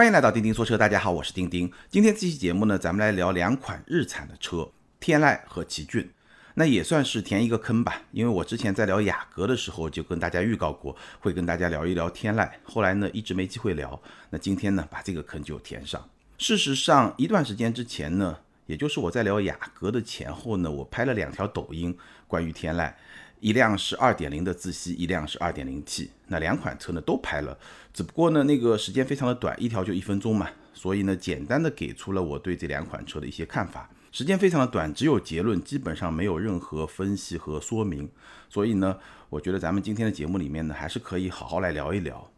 欢迎来到钉钉说车，大家好，我是钉钉。今天这期节目呢，咱们来聊两款日产的车，天籁和奇骏。那也算是填一个坑吧，因为我之前在聊雅阁的时候就跟大家预告过，会跟大家聊一聊天籁，后来呢一直没机会聊。那今天呢，把这个坑就填上。事实上，一段时间之前呢，也就是我在聊雅阁的前后呢，我拍了两条抖音关于天籁。一辆是二点零的自吸，一辆是二点零 T，那两款车呢都拍了，只不过呢那个时间非常的短，一条就一分钟嘛，所以呢简单的给出了我对这两款车的一些看法，时间非常的短，只有结论，基本上没有任何分析和说明，所以呢我觉得咱们今天的节目里面呢还是可以好好来聊一聊，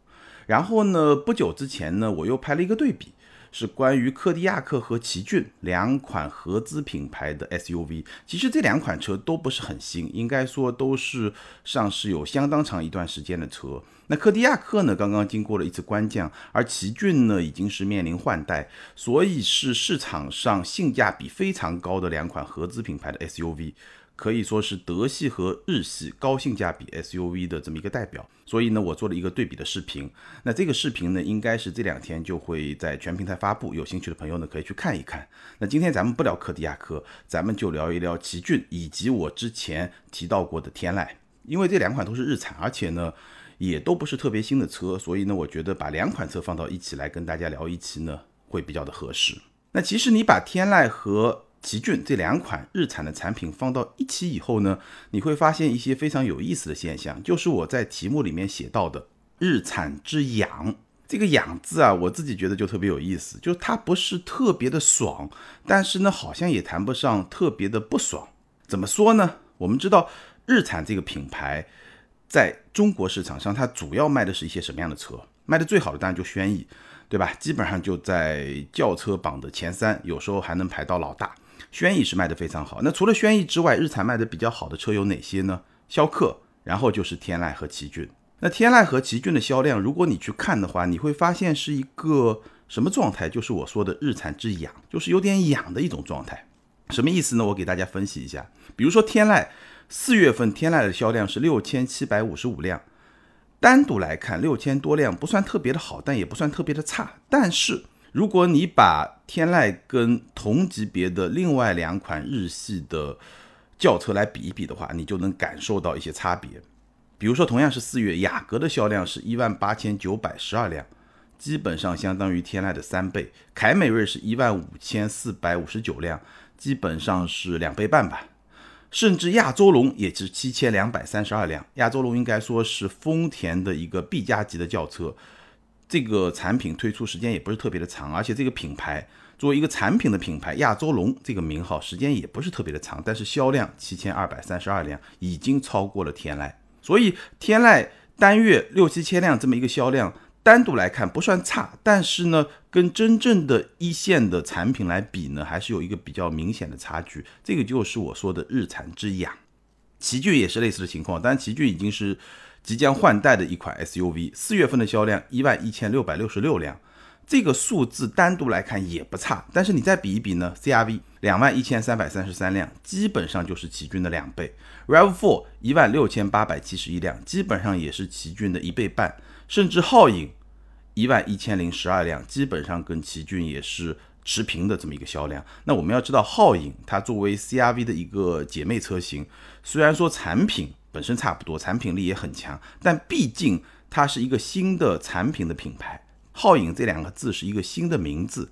然后呢不久之前呢我又拍了一个对比。是关于柯迪亚克和奇骏两款合资品牌的 SUV。其实这两款车都不是很新，应该说都是上市有相当长一段时间的车。那柯迪亚克呢，刚刚经过了一次官降，而奇骏呢，已经是面临换代，所以是市场上性价比非常高的两款合资品牌的 SUV。可以说是德系和日系高性价比 SUV 的这么一个代表，所以呢，我做了一个对比的视频。那这个视频呢，应该是这两天就会在全平台发布，有兴趣的朋友呢可以去看一看。那今天咱们不聊柯迪亚克，咱们就聊一聊奇骏以及我之前提到过的天籁，因为这两款都是日产，而且呢也都不是特别新的车，所以呢，我觉得把两款车放到一起来跟大家聊一期呢，会比较的合适。那其实你把天籁和奇骏这两款日产的产品放到一起以后呢，你会发现一些非常有意思的现象，就是我在题目里面写到的“日产之养”这个“养”字啊，我自己觉得就特别有意思，就它不是特别的爽，但是呢，好像也谈不上特别的不爽。怎么说呢？我们知道日产这个品牌在中国市场上，它主要卖的是一些什么样的车？卖的最好的当然就轩逸，对吧？基本上就在轿车榜的前三，有时候还能排到老大。轩逸是卖的非常好，那除了轩逸之外，日产卖的比较好的车有哪些呢？逍客，然后就是天籁和奇骏。那天籁和奇骏的销量，如果你去看的话，你会发现是一个什么状态？就是我说的日产之养，就是有点养的一种状态。什么意思呢？我给大家分析一下。比如说天籁，四月份天籁的销量是六千七百五十五辆，单独来看六千多辆不算特别的好，但也不算特别的差，但是。如果你把天籁跟同级别的另外两款日系的轿车来比一比的话，你就能感受到一些差别。比如说，同样是四月，雅阁的销量是一万八千九百十二辆，基本上相当于天籁的三倍；凯美瑞是一万五千四百五十九辆，基本上是两倍半吧。甚至亚洲龙也是七千两百三十二辆，亚洲龙应该说是丰田的一个 B 加级的轿车。这个产品推出时间也不是特别的长，而且这个品牌作为一个产品的品牌，亚洲龙这个名号时间也不是特别的长，但是销量七千二百三十二辆，已经超过了天籁。所以天籁单月六七千辆这么一个销量，单独来看不算差，但是呢，跟真正的一线的产品来比呢，还是有一个比较明显的差距。这个就是我说的日产之雅。奇骏也是类似的情况，但奇骏已经是。即将换代的一款 SUV，四月份的销量一万一千六百六十六辆，这个数字单独来看也不差。但是你再比一比呢？CRV 两万一千三百三十三辆，基本上就是奇骏的两倍；RAV4 一万六千八百七十一辆，基本上也是奇骏的一倍半。甚至皓影一万一千零十二辆，基本上跟奇骏也是持平的这么一个销量。那我们要知道，皓影它作为 CRV 的一个姐妹车型，虽然说产品。本身差不多，产品力也很强，但毕竟它是一个新的产品的品牌。皓影这两个字是一个新的名字，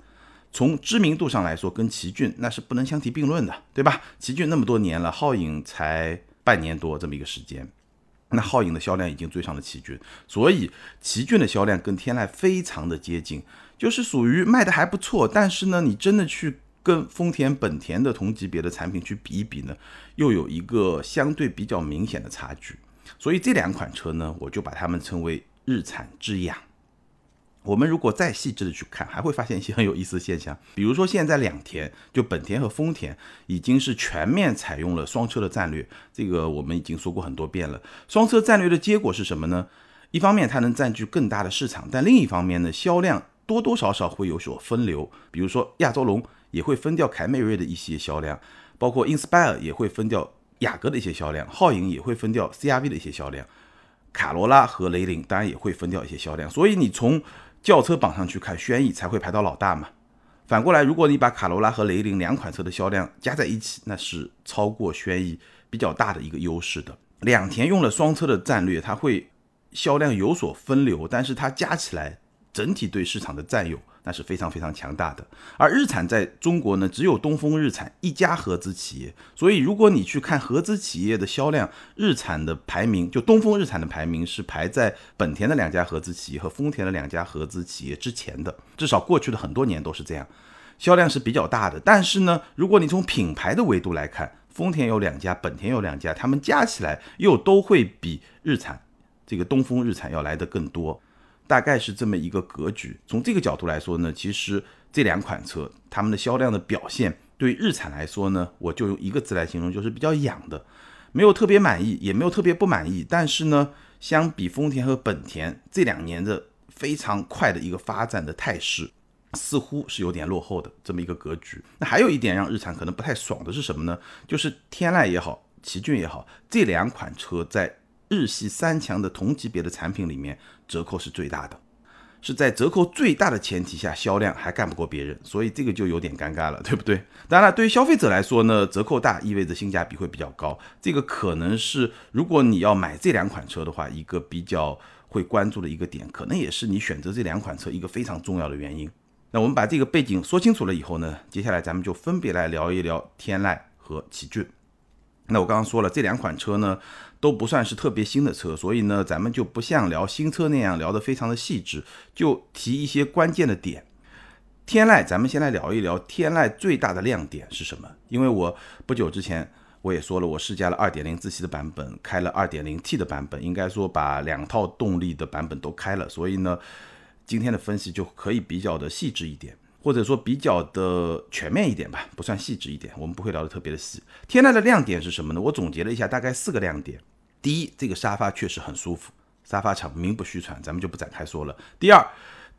从知名度上来说，跟奇骏那是不能相提并论的，对吧？奇骏那么多年了，皓影才半年多这么一个时间，那皓影的销量已经追上了奇骏，所以奇骏的销量跟天籁非常的接近，就是属于卖的还不错，但是呢，你真的去。跟丰田、本田的同级别的产品去比一比呢，又有一个相对比较明显的差距。所以这两款车呢，我就把它们称为日产之养。我们如果再细致的去看，还会发现一些很有意思的现象。比如说，现在两田就本田和丰田已经是全面采用了双车的战略。这个我们已经说过很多遍了。双车战略的结果是什么呢？一方面它能占据更大的市场，但另一方面呢，销量多多少少会有所分流。比如说亚洲龙。也会分掉凯美瑞的一些销量，包括 Inspire 也会分掉雅阁的一些销量，皓影也会分掉 CRV 的一些销量，卡罗拉和雷凌当然也会分掉一些销量。所以你从轿车榜上去看，轩逸才会排到老大嘛。反过来，如果你把卡罗拉和雷凌两款车的销量加在一起，那是超过轩逸比较大的一个优势的。两田用了双车的战略，它会销量有所分流，但是它加起来整体对市场的占有。那是非常非常强大的，而日产在中国呢，只有东风日产一家合资企业，所以如果你去看合资企业的销量，日产的排名，就东风日产的排名是排在本田的两家合资企业和丰田的两家合资企业之前的，至少过去的很多年都是这样，销量是比较大的。但是呢，如果你从品牌的维度来看，丰田有两家，本田有两家，他们加起来又都会比日产这个东风日产要来的更多。大概是这么一个格局。从这个角度来说呢，其实这两款车它们的销量的表现，对日产来说呢，我就用一个字来形容，就是比较养的，没有特别满意，也没有特别不满意。但是呢，相比丰田和本田这两年的非常快的一个发展的态势，似乎是有点落后的这么一个格局。那还有一点让日产可能不太爽的是什么呢？就是天籁也好，奇骏也好，这两款车在。日系三强的同级别的产品里面，折扣是最大的，是在折扣最大的前提下，销量还干不过别人，所以这个就有点尴尬了，对不对？当然了，对于消费者来说呢，折扣大意味着性价比会比较高，这个可能是如果你要买这两款车的话，一个比较会关注的一个点，可能也是你选择这两款车一个非常重要的原因。那我们把这个背景说清楚了以后呢，接下来咱们就分别来聊一聊天籁和奇骏。那我刚刚说了，这两款车呢都不算是特别新的车，所以呢，咱们就不像聊新车那样聊得非常的细致，就提一些关键的点。天籁，咱们先来聊一聊天籁最大的亮点是什么？因为我不久之前我也说了，我试驾了2.0自吸的版本，开了 2.0T 的版本，应该说把两套动力的版本都开了，所以呢，今天的分析就可以比较的细致一点。或者说比较的全面一点吧，不算细致一点，我们不会聊得特别的细。天籁的亮点是什么呢？我总结了一下，大概四个亮点。第一，这个沙发确实很舒服，沙发厂名不虚传，咱们就不展开说了。第二，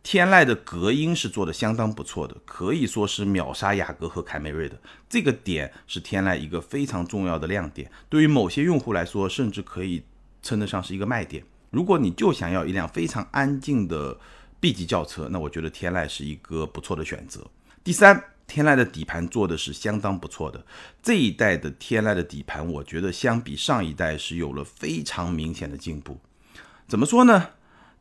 天籁的隔音是做的相当不错的，可以说是秒杀雅阁和凯美瑞的。这个点是天籁一个非常重要的亮点，对于某些用户来说，甚至可以称得上是一个卖点。如果你就想要一辆非常安静的。B 级轿车，那我觉得天籁是一个不错的选择。第三，天籁的底盘做的是相当不错的。这一代的天籁的底盘，我觉得相比上一代是有了非常明显的进步。怎么说呢？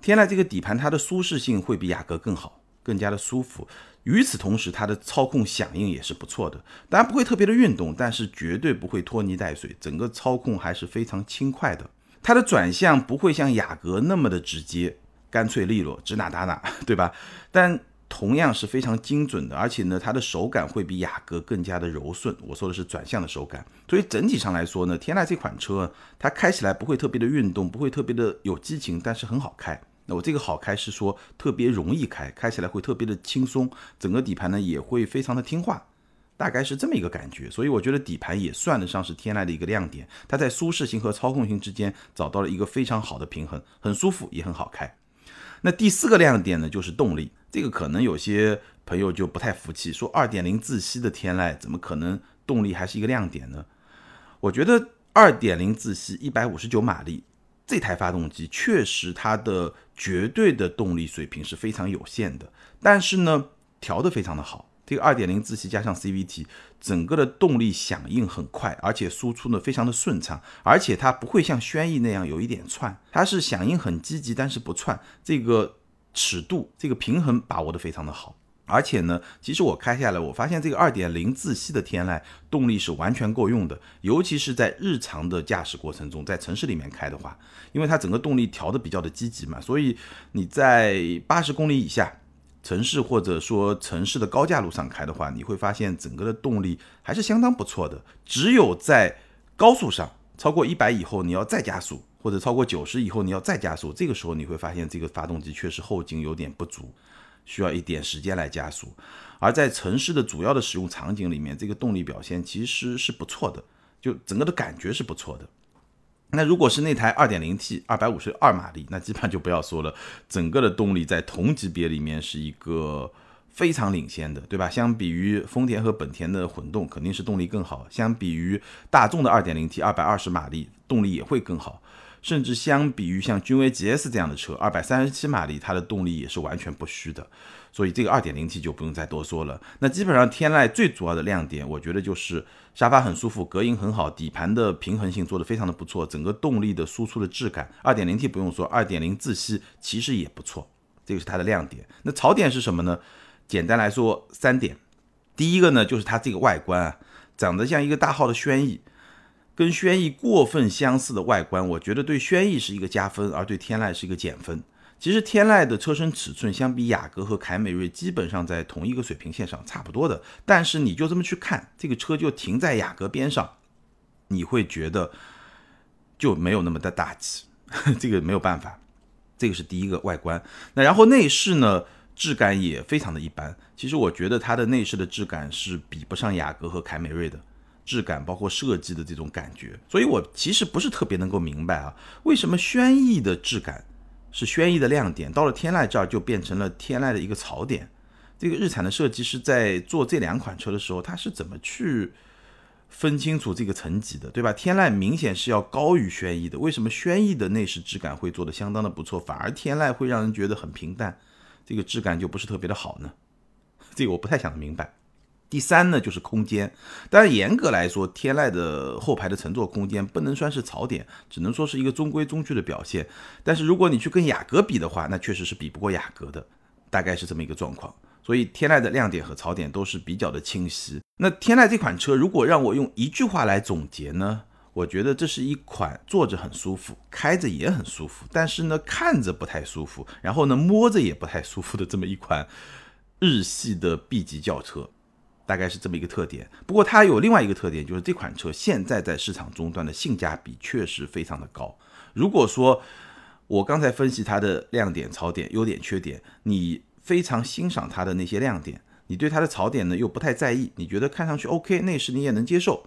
天籁这个底盘，它的舒适性会比雅阁更好，更加的舒服。与此同时，它的操控响应也是不错的。当然不会特别的运动，但是绝对不会拖泥带水，整个操控还是非常轻快的。它的转向不会像雅阁那么的直接。干脆利落，指哪打哪，对吧？但同样是非常精准的，而且呢，它的手感会比雅阁更加的柔顺。我说的是转向的手感。所以整体上来说呢，天籁这款车它开起来不会特别的运动，不会特别的有激情，但是很好开。那我这个好开是说特别容易开，开起来会特别的轻松，整个底盘呢也会非常的听话，大概是这么一个感觉。所以我觉得底盘也算得上是天籁的一个亮点，它在舒适性和操控性之间找到了一个非常好的平衡，很舒服也很好开。那第四个亮点呢，就是动力。这个可能有些朋友就不太服气，说二点零自吸的天籁怎么可能动力还是一个亮点呢？我觉得二点零自吸一百五十九马力这台发动机确实它的绝对的动力水平是非常有限的，但是呢，调的非常的好。这个二点零自吸加上 CVT，整个的动力响应很快，而且输出呢非常的顺畅，而且它不会像轩逸那样有一点窜，它是响应很积极，但是不窜，这个尺度、这个平衡把握的非常的好。而且呢，其实我开下来，我发现这个二点零自吸的天籁动力是完全够用的，尤其是在日常的驾驶过程中，在城市里面开的话，因为它整个动力调的比较的积极嘛，所以你在八十公里以下。城市或者说城市的高架路上开的话，你会发现整个的动力还是相当不错的。只有在高速上超过一百以后，你要再加速，或者超过九十以后你要再加速，这个时候你会发现这个发动机确实后劲有点不足，需要一点时间来加速。而在城市的主要的使用场景里面，这个动力表现其实是不错的，就整个的感觉是不错的。那如果是那台 2.0T 252马力，那基本上就不要说了，整个的动力在同级别里面是一个非常领先的，对吧？相比于丰田和本田的混动，肯定是动力更好；相比于大众的 2.0T 220马力，动力也会更好。甚至相比于像君威 GS 这样的车，二百三十七马力，它的动力也是完全不虚的。所以这个二点零 T 就不用再多说了。那基本上天籁最主要的亮点，我觉得就是沙发很舒服，隔音很好，底盘的平衡性做得非常的不错，整个动力的输出的质感，二点零 T 不用说，二点零自吸其实也不错，这个是它的亮点。那槽点是什么呢？简单来说三点，第一个呢就是它这个外观啊，长得像一个大号的轩逸，跟轩逸过分相似的外观，我觉得对轩逸是一个加分，而对天籁是一个减分。其实天籁的车身尺寸相比雅阁和凯美瑞基本上在同一个水平线上，差不多的。但是你就这么去看，这个车就停在雅阁边上，你会觉得就没有那么的大气，这个没有办法。这个是第一个外观。那然后内饰呢，质感也非常的一般。其实我觉得它的内饰的质感是比不上雅阁和凯美瑞的质感，包括设计的这种感觉。所以我其实不是特别能够明白啊，为什么轩逸的质感。是轩逸的亮点，到了天籁这儿就变成了天籁的一个槽点。这个日产的设计师在做这两款车的时候，他是怎么去分清楚这个层级的，对吧？天籁明显是要高于轩逸的，为什么轩逸的内饰质感会做得相当的不错，反而天籁会让人觉得很平淡，这个质感就不是特别的好呢？这个我不太想明白。第三呢，就是空间。当然，严格来说，天籁的后排的乘坐空间不能算是槽点，只能说是一个中规中矩的表现。但是，如果你去跟雅阁比的话，那确实是比不过雅阁的，大概是这么一个状况。所以，天籁的亮点和槽点都是比较的清晰。那天籁这款车，如果让我用一句话来总结呢，我觉得这是一款坐着很舒服，开着也很舒服，但是呢，看着不太舒服，然后呢，摸着也不太舒服的这么一款日系的 B 级轿车。大概是这么一个特点，不过它有另外一个特点，就是这款车现在在市场终端的性价比确实非常的高。如果说我刚才分析它的亮点、槽点、优点、缺点，你非常欣赏它的那些亮点，你对它的槽点呢又不太在意，你觉得看上去 OK，内饰你也能接受，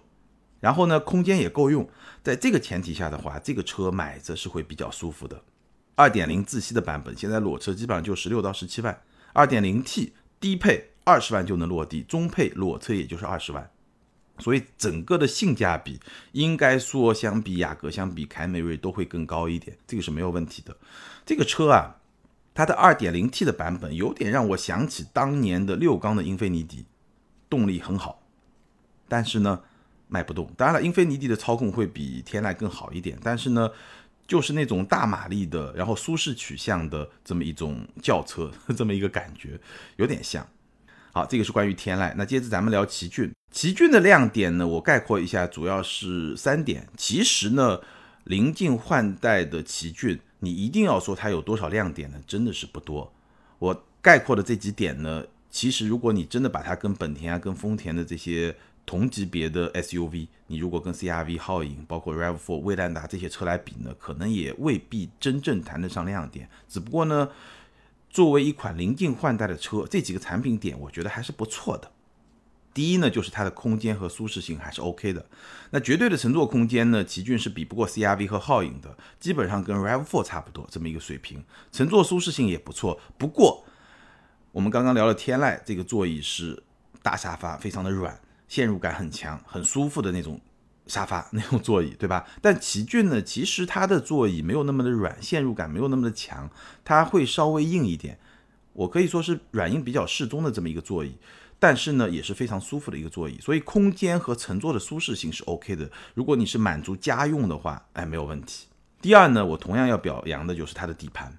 然后呢空间也够用，在这个前提下的话，这个车买着是会比较舒服的。二点零自吸的版本现在裸车基本上就十六到十七万，二点零 T 低配。二十万就能落地，中配裸车也就是二十万，所以整个的性价比应该说相比雅阁、相比凯美瑞都会更高一点，这个是没有问题的。这个车啊，它的二点零 T 的版本有点让我想起当年的六缸的英菲尼迪，动力很好，但是呢卖不动。当然了，英菲尼迪的操控会比天籁更好一点，但是呢就是那种大马力的，然后舒适取向的这么一种轿车，这么一个感觉有点像。好，这个是关于天籁。那接着咱们聊奇骏。奇骏的亮点呢，我概括一下，主要是三点。其实呢，临近换代的奇骏，你一定要说它有多少亮点呢？真的是不多。我概括的这几点呢，其实如果你真的把它跟本田啊、跟丰田的这些同级别的 SUV，你如果跟 CRV、皓影、包括 RAV4、威兰达这些车来比呢，可能也未必真正谈得上亮点。只不过呢。作为一款临近换代的车，这几个产品点我觉得还是不错的。第一呢，就是它的空间和舒适性还是 OK 的。那绝对的乘坐空间呢，奇骏是比不过 CRV 和皓影的，基本上跟 RAV4 差不多这么一个水平。乘坐舒适性也不错。不过我们刚刚聊了天籁，这个座椅是大沙发，非常的软，陷入感很强，很舒服的那种。沙发那种座椅，对吧？但奇骏呢，其实它的座椅没有那么的软，陷入感没有那么的强，它会稍微硬一点。我可以说是软硬比较适中的这么一个座椅，但是呢，也是非常舒服的一个座椅，所以空间和乘坐的舒适性是 OK 的。如果你是满足家用的话，哎，没有问题。第二呢，我同样要表扬的就是它的底盘，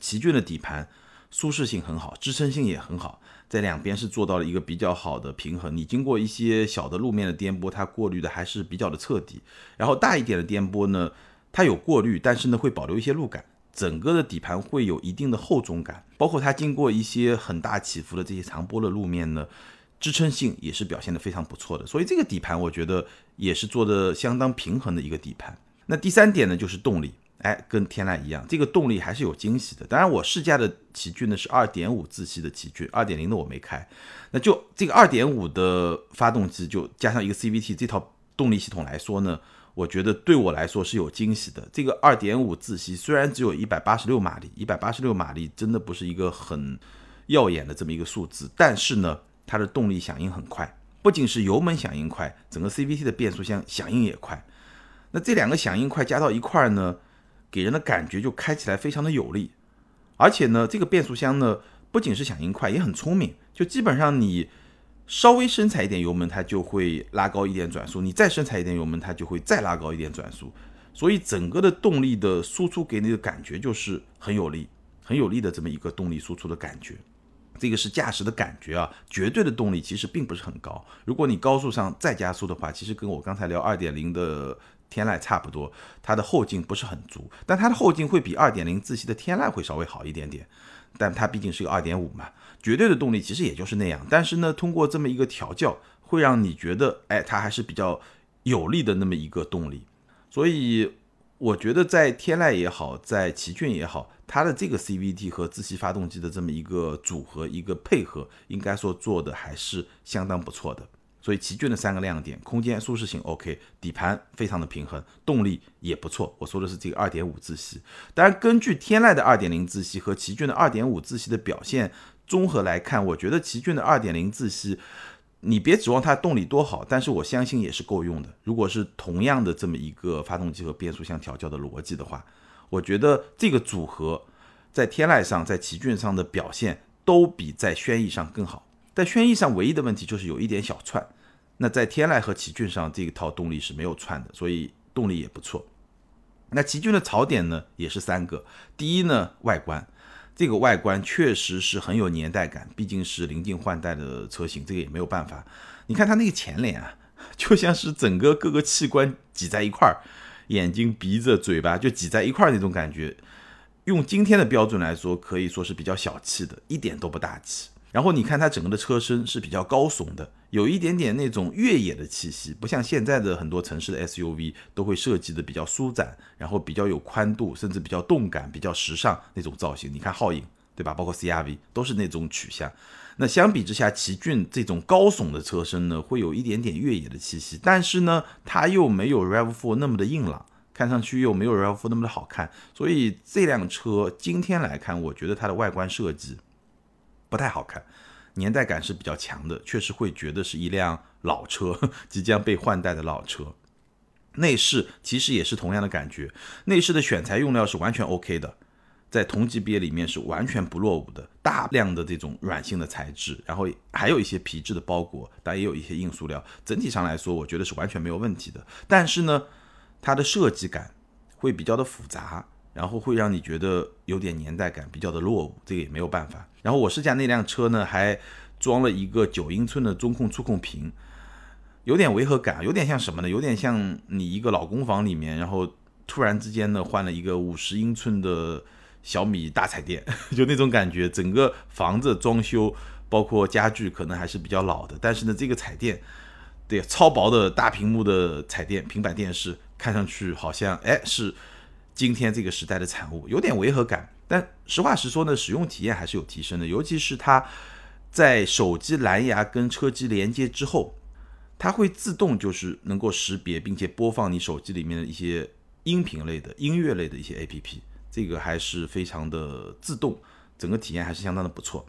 奇骏的底盘舒适性很好，支撑性也很好。在两边是做到了一个比较好的平衡，你经过一些小的路面的颠簸，它过滤的还是比较的彻底。然后大一点的颠簸呢，它有过滤，但是呢会保留一些路感，整个的底盘会有一定的厚重感。包括它经过一些很大起伏的这些长波的路面呢，支撑性也是表现的非常不错的。所以这个底盘我觉得也是做的相当平衡的一个底盘。那第三点呢就是动力。哎，跟天籁一样，这个动力还是有惊喜的。当然，我试驾的奇骏呢是二点五自吸的奇骏，二点零的我没开。那就这个二点五的发动机，就加上一个 CVT 这套动力系统来说呢，我觉得对我来说是有惊喜的。这个二点五自吸虽然只有一百八十六马力，一百八十六马力真的不是一个很耀眼的这么一个数字，但是呢，它的动力响应很快，不仅是油门响应快，整个 CVT 的变速箱响应也快。那这两个响应快加到一块儿呢？给人的感觉就开起来非常的有力，而且呢，这个变速箱呢不仅是响应快，也很聪明，就基本上你稍微深踩一点油门，它就会拉高一点转速；你再深踩一点油门，它就会再拉高一点转速。所以整个的动力的输出给你的感觉就是很有力、很有力的这么一个动力输出的感觉。这个是驾驶的感觉啊，绝对的动力其实并不是很高。如果你高速上再加速的话，其实跟我刚才聊二点零的天籁差不多，它的后劲不是很足，但它的后劲会比二点零自吸的天籁会稍微好一点点。但它毕竟是个二点五嘛，绝对的动力其实也就是那样。但是呢，通过这么一个调教，会让你觉得，哎，它还是比较有力的那么一个动力。所以我觉得在天籁也好，在奇骏也好。它的这个 CVT 和自吸发动机的这么一个组合、一个配合，应该说做的还是相当不错的。所以奇骏的三个亮点：空间、舒适性 OK，底盘非常的平衡，动力也不错。我说的是这个2.5自吸。当然，根据天籁的2.0自吸和奇骏的2.5自吸的表现综合来看，我觉得奇骏的2.0自吸，你别指望它动力多好，但是我相信也是够用的。如果是同样的这么一个发动机和变速箱调教的逻辑的话。我觉得这个组合在天籁上、在奇骏上的表现都比在轩逸上更好。在轩逸上唯一的问题就是有一点小窜，那在天籁和奇骏上这一套动力是没有串的，所以动力也不错。那奇骏的槽点呢也是三个，第一呢外观，这个外观确实是很有年代感，毕竟是临近换代的车型，这个也没有办法。你看它那个前脸啊，就像是整个各个器官挤在一块儿。眼睛、鼻子、嘴巴就挤在一块儿那种感觉，用今天的标准来说，可以说是比较小气的，一点都不大气。然后你看它整个的车身是比较高耸的，有一点点那种越野的气息，不像现在的很多城市的 SUV 都会设计的比较舒展，然后比较有宽度，甚至比较动感、比较时尚那种造型。你看皓影，对吧？包括 CRV 都是那种取向。那相比之下，奇骏这种高耸的车身呢，会有一点点越野的气息，但是呢，它又没有 RAV4 那么的硬朗，看上去又没有 RAV4 那么的好看，所以这辆车今天来看，我觉得它的外观设计不太好看，年代感是比较强的，确实会觉得是一辆老车，即将被换代的老车。内饰其实也是同样的感觉，内饰的选材用料是完全 OK 的。在同级别里面是完全不落伍的，大量的这种软性的材质，然后还有一些皮质的包裹，但也有一些硬塑料。整体上来说，我觉得是完全没有问题的。但是呢，它的设计感会比较的复杂，然后会让你觉得有点年代感，比较的落伍，这个也没有办法。然后我试驾那辆车呢，还装了一个九英寸的中控触控屏，有点违和感，有点像什么呢？有点像你一个老公房里面，然后突然之间呢换了一个五十英寸的。小米大彩电就那种感觉，整个房子装修包括家具可能还是比较老的，但是呢，这个彩电，对超薄的大屏幕的彩电平板电视，看上去好像哎是今天这个时代的产物，有点违和感。但实话实说呢，使用体验还是有提升的，尤其是它在手机蓝牙跟车机连接之后，它会自动就是能够识别并且播放你手机里面的一些音频类的音乐类的一些 APP。这个还是非常的自动，整个体验还是相当的不错。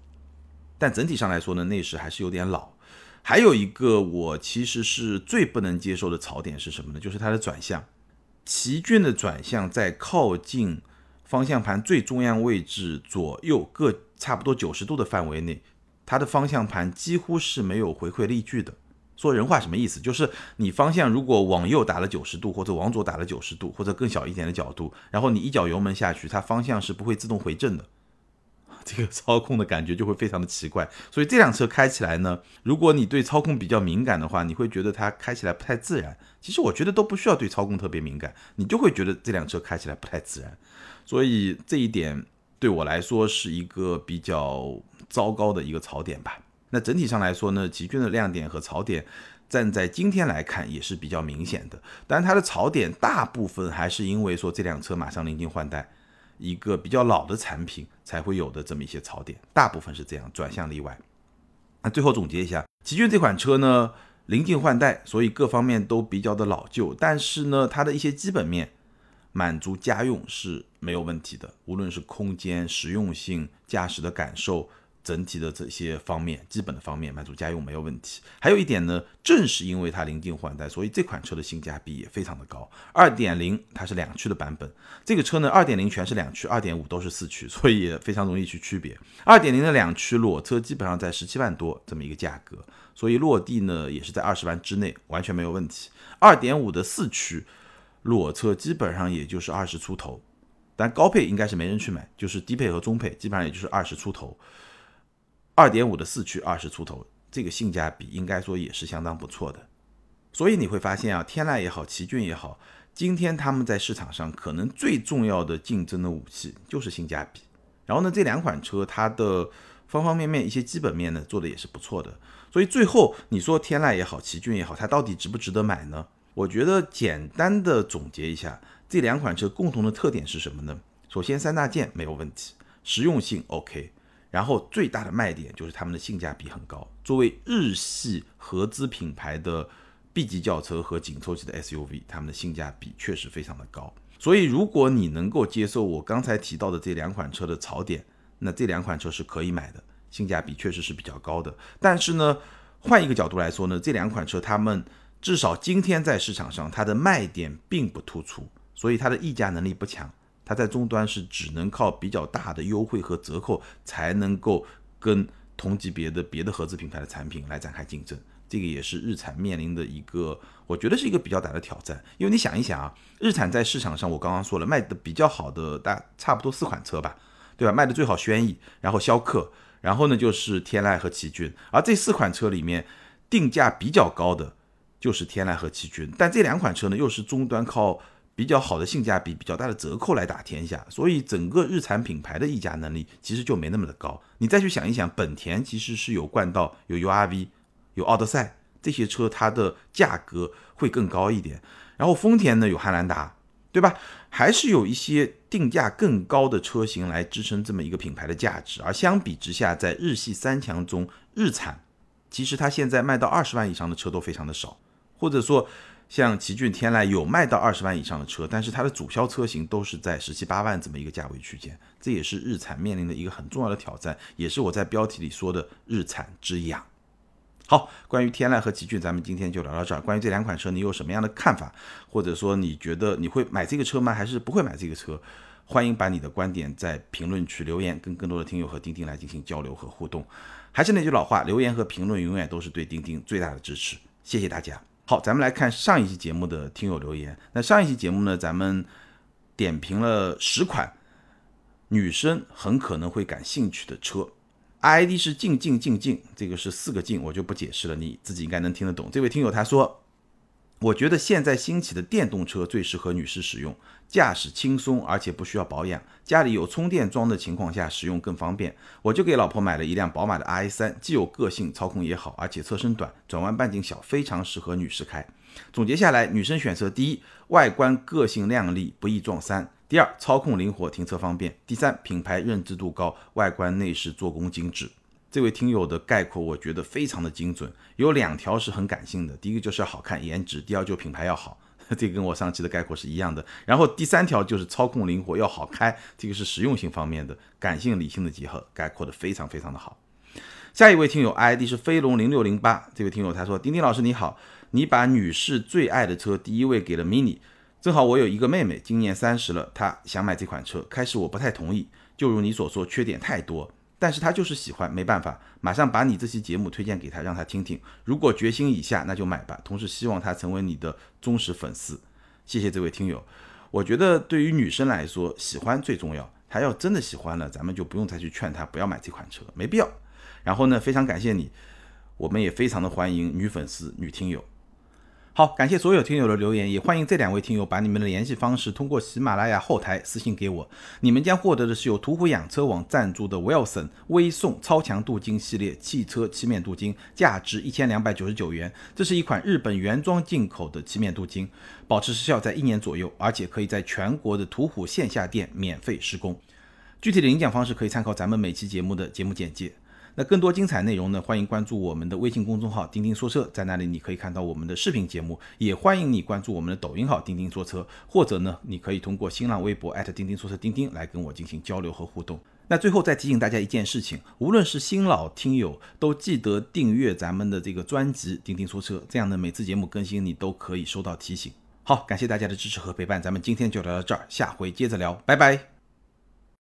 但整体上来说呢，内饰还是有点老。还有一个我其实是最不能接受的槽点是什么呢？就是它的转向。奇骏的转向在靠近方向盘最中央位置左右各差不多九十度的范围内，它的方向盘几乎是没有回馈力矩的。说人话什么意思？就是你方向如果往右打了九十度，或者往左打了九十度，或者更小一点的角度，然后你一脚油门下去，它方向是不会自动回正的。这个操控的感觉就会非常的奇怪。所以这辆车开起来呢，如果你对操控比较敏感的话，你会觉得它开起来不太自然。其实我觉得都不需要对操控特别敏感，你就会觉得这辆车开起来不太自然。所以这一点对我来说是一个比较糟糕的一个槽点吧。那整体上来说呢，奇骏的亮点和槽点，站在今天来看也是比较明显的。但它的槽点大部分还是因为说这辆车马上临近换代，一个比较老的产品才会有的这么一些槽点，大部分是这样，转向例外。那最后总结一下，奇骏这款车呢，临近换代，所以各方面都比较的老旧，但是呢，它的一些基本面满足家用是没有问题的，无论是空间、实用性、驾驶的感受。整体的这些方面，基本的方面满足家用没有问题。还有一点呢，正是因为它临近换代，所以这款车的性价比也非常的高。二点零它是两驱的版本，这个车呢，二点零全是两驱，二点五都是四驱，所以也非常容易去区别。二点零的两驱裸车基本上在十七万多这么一个价格，所以落地呢也是在二十万之内，完全没有问题。二点五的四驱裸车基本上也就是二十出头，但高配应该是没人去买，就是低配和中配基本上也就是二十出头。二点五的四驱二十出头，这个性价比应该说也是相当不错的。所以你会发现啊，天籁也好，奇骏也好，今天他们在市场上可能最重要的竞争的武器就是性价比。然后呢，这两款车它的方方面面一些基本面呢做的也是不错的。所以最后你说天籁也好，奇骏也好，它到底值不值得买呢？我觉得简单的总结一下，这两款车共同的特点是什么呢？首先三大件没有问题，实用性 OK。然后最大的卖点就是它们的性价比很高。作为日系合资品牌的 B 级轿车和紧凑级的 SUV，它们的性价比确实非常的高。所以如果你能够接受我刚才提到的这两款车的槽点，那这两款车是可以买的，性价比确实是比较高的。但是呢，换一个角度来说呢，这两款车它们至少今天在市场上它的卖点并不突出，所以它的溢价能力不强。它在终端是只能靠比较大的优惠和折扣才能够跟同级别的别的合资品牌的产品来展开竞争，这个也是日产面临的一个，我觉得是一个比较大的挑战。因为你想一想啊，日产在市场上，我刚刚说了，卖的比较好的大差不多四款车吧，对吧？卖的最好轩逸，然后逍客，然后呢就是天籁和奇骏，而这四款车里面定价比较高的就是天籁和奇骏，但这两款车呢又是终端靠。比较好的性价比、比较大的折扣来打天下，所以整个日产品牌的溢价能力其实就没那么的高。你再去想一想，本田其实是有冠道、有 URV、有奥德赛这些车，它的价格会更高一点。然后丰田呢有汉兰达，对吧？还是有一些定价更高的车型来支撑这么一个品牌的价值。而相比之下，在日系三强中，日产其实它现在卖到二十万以上的车都非常的少，或者说。像奇骏、天籁有卖到二十万以上的车，但是它的主销车型都是在十七八万这么一个价位区间，这也是日产面临的一个很重要的挑战，也是我在标题里说的日产之痒。好，关于天籁和奇骏，咱们今天就聊到这儿。关于这两款车，你有什么样的看法？或者说你觉得你会买这个车吗？还是不会买这个车？欢迎把你的观点在评论区留言，跟更多的听友和钉钉来进行交流和互动。还是那句老话，留言和评论永远都是对钉钉最大的支持。谢谢大家。好，咱们来看上一期节目的听友留言。那上一期节目呢，咱们点评了十款女生很可能会感兴趣的车，ID 是静静静静，这个是四个静，我就不解释了，你自己应该能听得懂。这位听友他说。我觉得现在兴起的电动车最适合女士使用，驾驶轻松，而且不需要保养，家里有充电桩的情况下使用更方便。我就给老婆买了一辆宝马的 i3，既有个性，操控也好，而且车身短，转弯半径小，非常适合女士开。总结下来，女生选择：第一，外观个性靓丽，不易撞衫；第二，操控灵活，停车方便；第三，品牌认知度高，外观内饰做工精致。这位听友的概括，我觉得非常的精准。有两条是很感性的，第一个就是要好看、颜值；第二就品牌要好，这跟我上期的概括是一样的。然后第三条就是操控灵活，要好开，这个是实用性方面的，感性理性的结合，概括的非常非常的好。下一位听友 ID 是飞龙零六零八，这位听友他说：丁丁老师你好，你把女士最爱的车第一位给了 mini，正好我有一个妹妹，今年三十了，她想买这款车，开始我不太同意，就如你所说，缺点太多。但是他就是喜欢，没办法，马上把你这期节目推荐给他，让他听听。如果决心已下，那就买吧。同时希望他成为你的忠实粉丝。谢谢这位听友。我觉得对于女生来说，喜欢最重要。她要真的喜欢了，咱们就不用再去劝她不要买这款车，没必要。然后呢，非常感谢你，我们也非常的欢迎女粉丝、女听友。好，感谢所有听友的留言，也欢迎这两位听友把你们的联系方式通过喜马拉雅后台私信给我。你们将获得的是由途虎养车网赞助的 Wilson 微送超强镀金系列汽车漆面镀金，价值一千两百九十九元。这是一款日本原装进口的漆面镀金，保持时效在一年左右，而且可以在全国的途虎线下店免费施工。具体的领奖方式可以参考咱们每期节目的节目简介。那更多精彩内容呢，欢迎关注我们的微信公众号“钉钉说车”，在那里你可以看到我们的视频节目，也欢迎你关注我们的抖音号“钉钉说车”，或者呢，你可以通过新浪微博钉钉说车钉钉来跟我进行交流和互动。那最后再提醒大家一件事情，无论是新老听友，都记得订阅咱们的这个专辑“钉钉说车”，这样呢，每次节目更新你都可以收到提醒。好，感谢大家的支持和陪伴，咱们今天就聊到这儿，下回接着聊，拜拜。